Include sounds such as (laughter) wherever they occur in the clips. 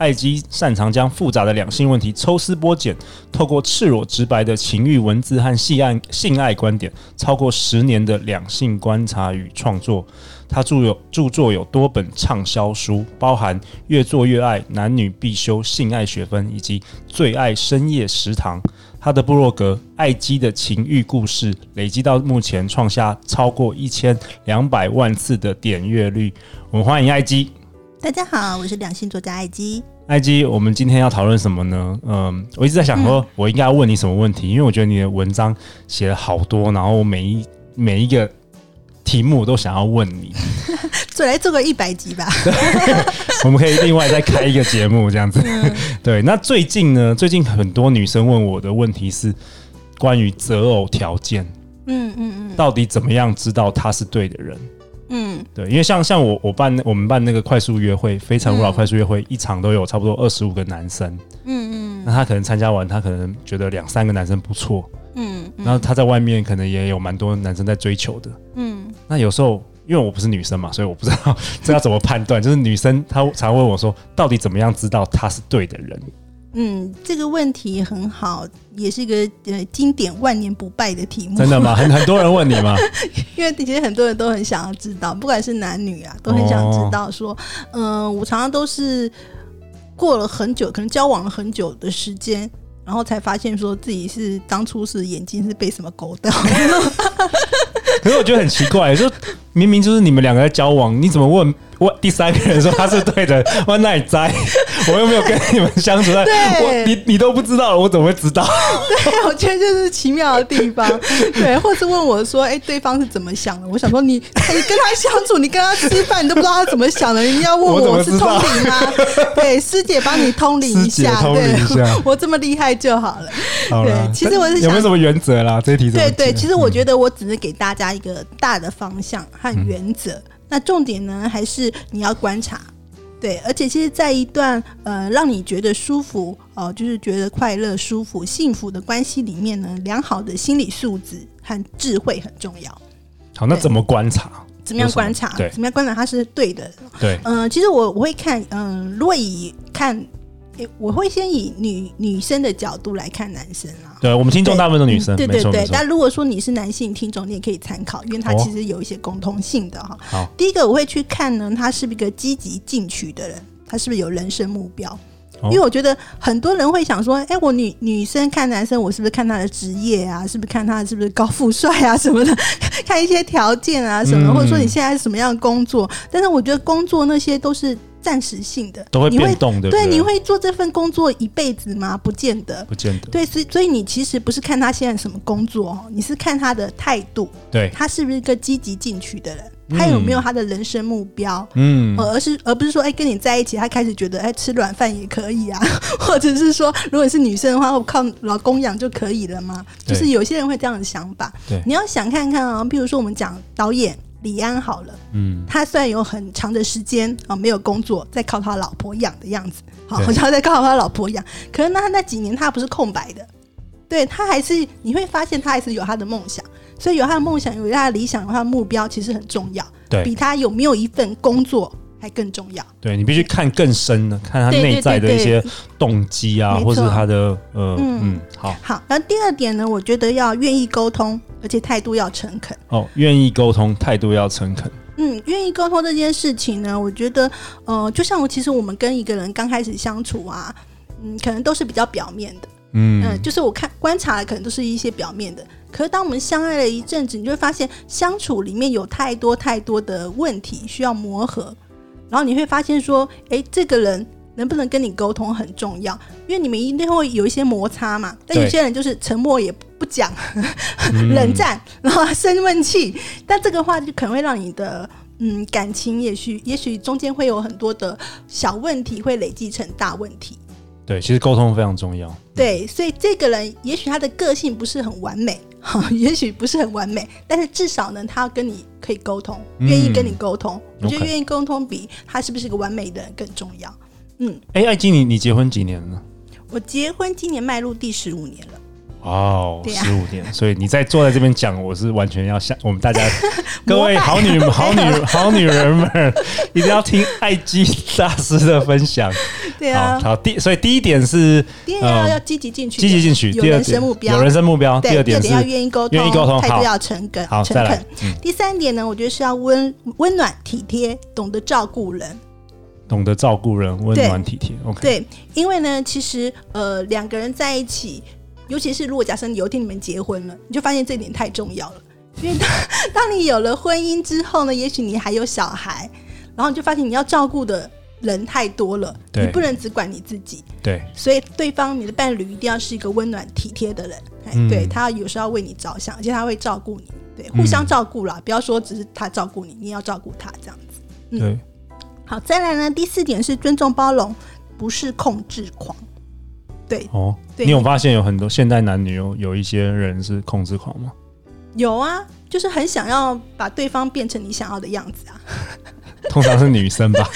艾姬擅长将复杂的两性问题抽丝剥茧，透过赤裸直白的情欲文字和性爱性爱观点，超过十年的两性观察与创作。他著有著作有多本畅销书，包含《越做越爱》、男女必修性爱学分以及《最爱深夜食堂》。他的部落格《艾姬的情欲故事》累积到目前创下超过一千两百万次的点阅率。我们欢迎艾姬。大家好，我是两性作家艾姬。艾姬，我们今天要讨论什么呢？嗯，我一直在想说，我应该要问你什么问题？因为我觉得你的文章写了好多，然后每一每一个题目我都想要问你。(laughs) 做来做个一百集吧。(laughs) 我们可以另外再开一个节目，这样子。嗯、(laughs) 对，那最近呢？最近很多女生问我的问题是关于择偶条件。嗯嗯嗯，到底怎么样知道他是对的人？嗯，对，因为像像我我办我们办那个快速约会，非诚勿扰快速约会，一场都有差不多二十五个男生。嗯嗯，那他可能参加完，他可能觉得两三个男生不错。嗯，然后他在外面可能也有蛮多男生在追求的。嗯，那有时候因为我不是女生嘛，所以我不知道 (laughs) 这要怎么判断。就是女生她常问我说，到底怎么样知道他是对的人？嗯，这个问题很好，也是一个呃经典万年不败的题目。真的吗？很很多人问你吗？(laughs) 因为其实很多人都很想要知道，不管是男女啊，都很想知道说，嗯、哦呃，我常常都是过了很久，可能交往了很久的时间，然后才发现说自己是当初是眼睛是被什么勾到。(laughs) 可是我觉得很奇怪，就明明就是你们两个在交往，你怎么问？我第三个人说他是对的，(laughs) 我哪里在？我又没有跟你们相处在，我你你都不知道，我怎么会知道？对，我觉得就是奇妙的地方。对，或是问我说，哎、欸，对方是怎么想的？我想说你，你跟他相处，你跟他吃饭，你都不知道他怎么想的，你要问我是通灵吗？对，师姐帮你通灵一下，(laughs) 对，我这么厉害就好了。对，其实我是想有没有什么原则啦？这一题对对，其实我觉得我只是给大家一个大的方向和原则。嗯那重点呢，还是你要观察，对，而且其实，在一段呃让你觉得舒服哦、呃，就是觉得快乐、舒服、幸福的关系里面呢，良好的心理素质和智慧很重要。好，那怎么观察？怎么样观察？对，怎么样观察它是对的？对，嗯、呃，其实我我会看，嗯、呃，如果以看。我会先以女女生的角度来看男生啊。对，我们听众大部分都女生，对对对。但如果说你是男性听众，你也可以参考，因为他其实有一些共通性的哈。好，第一个我会去看呢，他是不是一个积极进取的人，他是不是有人生目标？因为我觉得很多人会想说，哎，我女女生看男生，我是不是看他的职业啊？是不是看他是不是高富帅啊什么的？(laughs) 看一些条件啊什么，或者说你现在是什么样的工作？但是我觉得工作那些都是。暂时性的都会变动的，对，你会做这份工作一辈子吗？不见得，不见得。对，所以所以你其实不是看他现在什么工作哦，你是看他的态度，对，他是不是一个积极进取的人，他有没有他的人生目标？嗯，而是而不是说，哎，跟你在一起，他开始觉得，哎，吃软饭也可以啊，(laughs) 或者是说，如果是女生的话，我靠老公养就可以了吗？就是有些人会这样的想法。对，你要想看看啊，比如说我们讲导演。李安好了，嗯，他虽然有很长的时间啊没有工作，在靠他老婆养的样子，好，好像在靠他老婆养。可是那他那几年他不是空白的，对，他还是你会发现他还是有他的梦想，所以有他的梦想，有他的理想，有他的目标，其实很重要，对，比他有没有一份工作还更重要。对，你必须看更深的，看他内在的一些动机啊，或是他的呃嗯，嗯，好，好。然后第二点呢，我觉得要愿意沟通。而且态度要诚恳哦，愿意沟通，态度要诚恳。嗯，愿意沟通这件事情呢，我觉得，呃，就像我其实我们跟一个人刚开始相处啊，嗯，可能都是比较表面的，嗯，呃、就是我看观察的可能都是一些表面的。可是当我们相爱了一阵子，你就会发现相处里面有太多太多的问题需要磨合，然后你会发现说，哎，这个人能不能跟你沟通很重要，因为你们一定会有一些摩擦嘛。但有些人就是沉默也。不讲，冷战，然后生闷气，但这个话就可能会让你的嗯感情，也许也许中间会有很多的小问题，会累积成大问题。对，其实沟通非常重要。对，所以这个人也许他的个性不是很完美，哈，(laughs) 也许不是很完美，但是至少呢，他要跟你可以沟通，愿意跟你沟通。嗯、我觉得愿意沟通比他是不是个完美的人更重要。嗯，哎，艾金，你你结婚几年了？我结婚今年迈入第十五年了。哦，十五年，(laughs) 所以你在坐在这边讲，我是完全要向 (laughs) 我们大家 (laughs) 各位好女好女好女人们，一定要听艾基大师的分享。对啊，好，第所以第一点是，第一点要要积极进取，积极进取。有人生目标，有人生目标。第二点是要愿意沟通，愿意沟通，态度要诚恳，好，诚恳。第三点呢，我觉得是要温温暖体贴，懂得照顾人，懂得照顾人，温暖体贴。OK，对，因为呢，其实呃，两个人在一起。尤其是如果假设有一天你们结婚了，你就发现这点太重要了。因为当 (laughs) 当你有了婚姻之后呢，也许你还有小孩，然后你就发现你要照顾的人太多了，你不能只管你自己。对，所以对方你的伴侣一定要是一个温暖体贴的人，嗯、对他有时候要为你着想，而且他会照顾你，对，互相照顾啦，嗯、不要说只是他照顾你，你也要照顾他这样子。嗯，对好，再来呢，第四点是尊重包容，不是控制狂。对哦，对你有发现有很多现代男女有有一些人是控制狂吗？有啊，就是很想要把对方变成你想要的样子啊。(laughs) 通常是女生吧，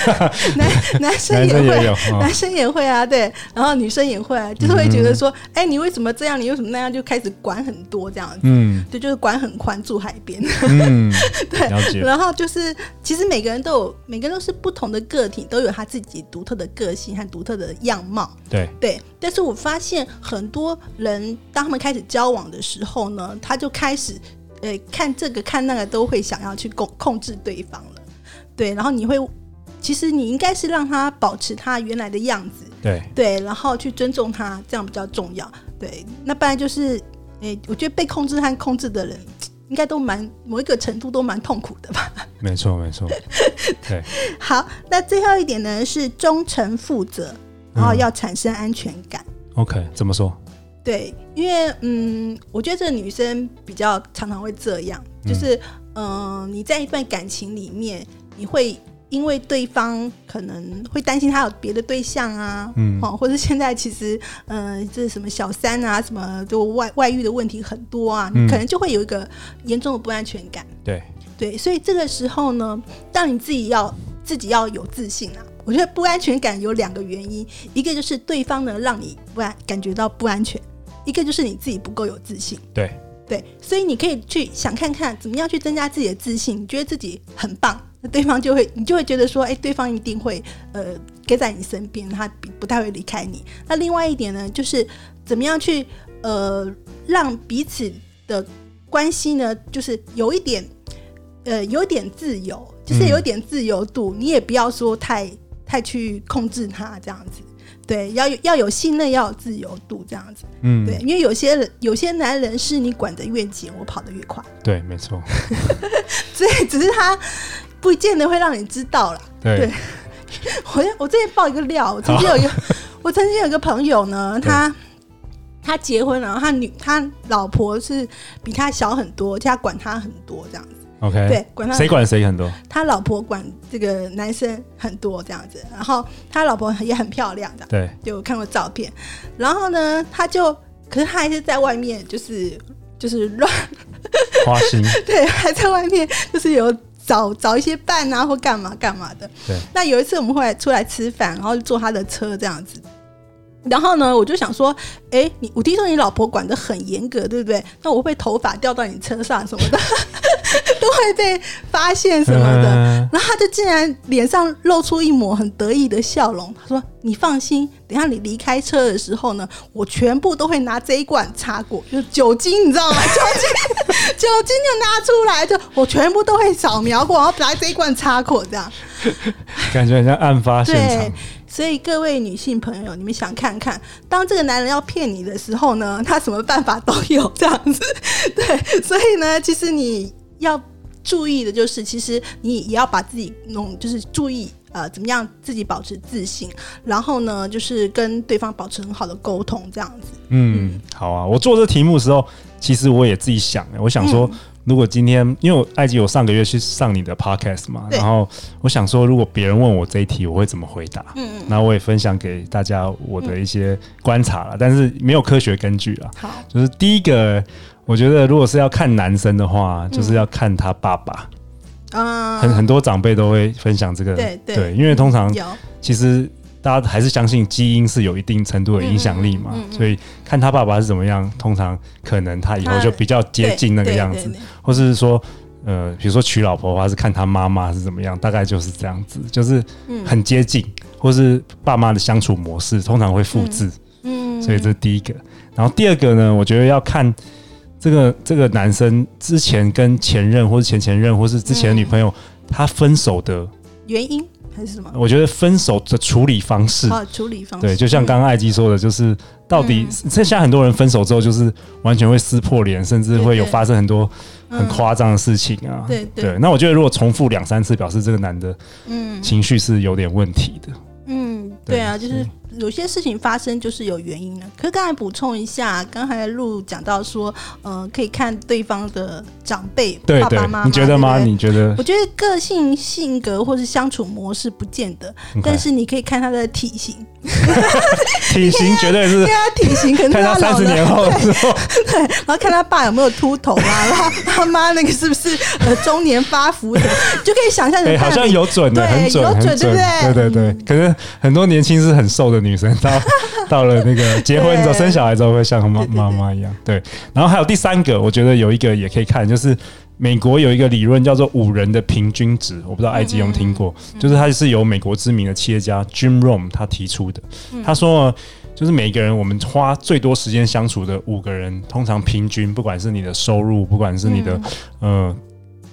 (laughs) 男男生也会，男生也会啊，对，然后女生也会，就是会觉得说，哎、嗯欸，你为什么这样？你为什么那样？就开始管很多这样子，嗯，对，就是管很宽，住海边，(laughs) 嗯，对，然后就是，其实每个人都有，每个人都是不同的个体，都有他自己独特的个性和独特的样貌，对对。但是我发现很多人，当他们开始交往的时候呢，他就开始，呃，看这个看那个，都会想要去控控制对方了。对，然后你会，其实你应该是让他保持他原来的样子，对对，然后去尊重他，这样比较重要。对，那不然就是，诶，我觉得被控制和控制的人，应该都蛮某一个程度都蛮痛苦的吧？(laughs) 没错，没错。(laughs) 对，好，那最后一点呢是忠诚负责，然后要产生安全感。嗯、OK，怎么说？对，因为嗯，我觉得这个女生比较常常会这样，就是嗯、呃，你在一段感情里面。你会因为对方可能会担心他有别的对象啊，嗯，或者现在其实，嗯、呃，这什么小三啊，什么就外外遇的问题很多啊，嗯、你可能就会有一个严重的不安全感。对对，所以这个时候呢，当你自己要自己要有自信啊。我觉得不安全感有两个原因，一个就是对方呢让你不安感觉到不安全，一个就是你自己不够有自信。对对，所以你可以去想看看怎么样去增加自己的自信，你觉得自己很棒。那对方就会，你就会觉得说，哎，对方一定会，呃，跟在你身边，他不不太会离开你。那另外一点呢，就是怎么样去，呃，让彼此的关系呢，就是有一点，呃，有点自由，就是有点自由度，嗯、你也不要说太太去控制他这样子。对，要有要有信任，要有自由度，这样子。嗯，对，因为有些人，有些男人是你管得越紧，我跑得越快。对，没错。(laughs) 所以只是他不见得会让你知道啦。对，对，(laughs) 我我这边爆一个料，我曾经有一个，我曾经有一个朋友呢，他他结婚了，他女他老婆是比他小很多，他管他很多这样子。OK，对，管他谁管谁很多，他老婆管这个男生很多这样子，然后他老婆也很漂亮的，对，就看过照片，然后呢，他就，可是他还是在外面，就是就是乱花心，(laughs) 对，还在外面就是有找找一些伴啊或干嘛干嘛的，对。那有一次我们后来出来吃饭，然后就坐他的车这样子。然后呢，我就想说，哎，你我听说你老婆管得很严格，对不对？那我会头发掉到你车上什么的，(laughs) 都会被发现什么的。然后他就竟然脸上露出一抹很得意的笑容，他说：“你放心，等下你离开车的时候呢，我全部都会拿这一罐擦过，就是酒精，你知道吗？(laughs) 酒精，酒精就拿出来，就我全部都会扫描过，然后拿这一罐擦过，这样感觉很像案发现场。”对所以各位女性朋友，你们想看看，当这个男人要骗你的时候呢，他什么办法都有这样子。对，所以呢，其实你要注意的就是，其实你也要把自己弄，就是注意呃，怎么样自己保持自信，然后呢，就是跟对方保持很好的沟通，这样子。嗯，好啊。我做这题目的时候，其实我也自己想，我想说。嗯如果今天因为我艾姬，我上个月去上你的 podcast 嘛，然后我想说，如果别人问我这一题，我会怎么回答？嗯嗯，然后我也分享给大家我的一些观察了，但是没有科学根据啊。好，就是第一个，我觉得如果是要看男生的话，就是要看他爸爸。啊，很很多长辈都会分享这个，对对，因为通常其实。大家还是相信基因是有一定程度的影响力嘛，所以看他爸爸是怎么样，通常可能他以后就比较接近那个样子，或是说，呃，比如说娶老婆的话是看他妈妈是怎么样，大概就是这样子，就是很接近，或是爸妈的相处模式通常会复制，嗯，所以这是第一个。然后第二个呢，我觉得要看这个这个男生之前跟前任或是前前任或是之前的女朋友他分手的原因。还是什么？我觉得分手的处理方式啊，处理方式对，就像刚刚艾基说的，就是到底现在很多人分手之后，就是完全会撕破脸，甚至会有发生很多很夸张的事情啊。对对。那我觉得如果重复两三次，表示这个男的嗯情绪是有点问题的。嗯，对啊，就是。有些事情发生就是有原因的。可是刚才补充一下，刚才路讲到说，呃，可以看对方的长辈，对爸爸妈妈，你觉得吗？你觉得？我觉得个性、性格或是相处模式不见得，但是你可以看他的体型。(laughs) 体型绝对是，(laughs) 看他体型，可能他三十年后之后，对，然后看他爸有没有秃头啊，(laughs) 然后他妈那个是不是呃中年发福的，就可以想象。好像有准的，很准，有准，对不对？对对对，可是很多年轻是很瘦的女生，到到了那个结婚之后生小孩之后，会像妈妈妈一样。对，然后还有第三个，我觉得有一个也可以看，就是。美国有一个理论叫做五人的平均值，我不知道埃及有没有听过，就是他是由美国知名的企业家 Jim Rome 他提出的。他说，就是每个人我们花最多时间相处的五个人，通常平均，不管是你的收入，不管是你的呃，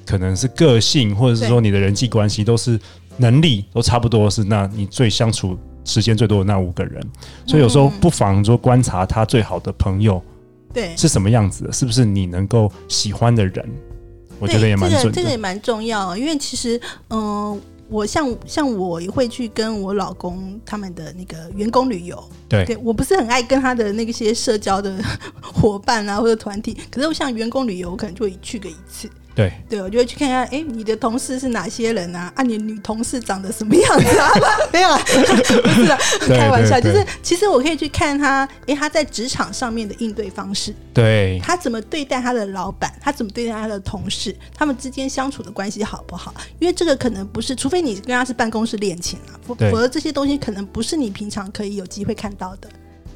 可能是个性，或者是说你的人际关系，都是能力都差不多，是那你最相处时间最多的那五个人。所以有时候不妨说观察他最好的朋友，对，是什么样子的，是不是你能够喜欢的人？我觉得也蛮这个这个也蛮重要，因为其实，嗯、呃，我像像我也会去跟我老公他们的那个员工旅游，对，对我不是很爱跟他的那些社交的 (laughs) 伙伴啊或者团体，可是我像员工旅游，我可能就会去个一次。对对，我就会去看看，哎、欸，你的同事是哪些人啊？啊，你女同事长得什么样子啊？(laughs) 没有啊，(laughs) 不是啊，(laughs) 开玩笑，就是其实我可以去看他，哎、欸，他在职场上面的应对方式，对，他怎么对待他的老板，他怎么对待他的同事，他们之间相处的关系好不好？因为这个可能不是，除非你跟他是办公室恋情啊，否否则这些东西可能不是你平常可以有机会看到的。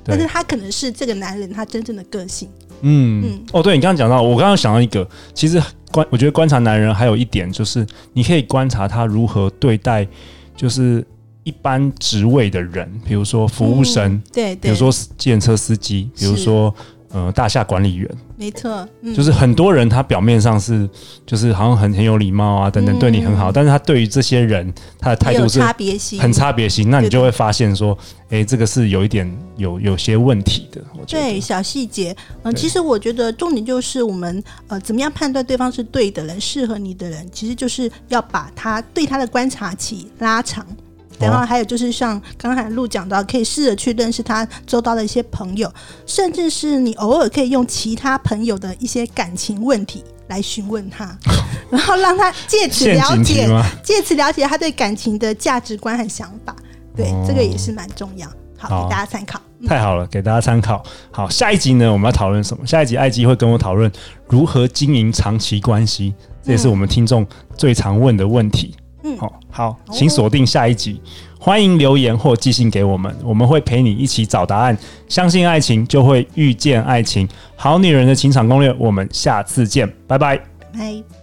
但是他可能是这个男人他真正的个性。嗯嗯，哦，对你刚刚讲到，我刚刚想到一个，其实观我觉得观察男人还有一点就是，你可以观察他如何对待，就是一般职位的人，比如说服务生，嗯、对，对，比如说计程车司机，比如说。呃，大厦管理员，没错，嗯、就是很多人他表面上是就是好像很很有礼貌啊，等等，对你很好，嗯、但是他对于这些人他的态度是差别性，很差别性，那你就会发现说，哎、欸，这个是有一点有有些问题的。我觉得。对，小细节，嗯、呃，其实我觉得重点就是我们呃，怎么样判断对方是对的人，适合你的人，其实就是要把他对他的观察期拉长。然后还有就是像刚才陆讲到，可以试着去认识他周遭的一些朋友，甚至是你偶尔可以用其他朋友的一些感情问题来询问他，(laughs) 然后让他借此了解，借此了解他对感情的价值观和想法。对，这个也是蛮重要。好，给大家参考。太好了，给大家参考。好，下一集呢，我们要讨论什么？下一集艾姬会跟我讨论如何经营长期关系，这也是我们听众最常问的问题。嗯，好，好，请锁定下一集，欢迎留言或寄信给我们，我们会陪你一起找答案。相信爱情，就会遇见爱情。好女人的情场攻略，我们下次见，拜拜。拜。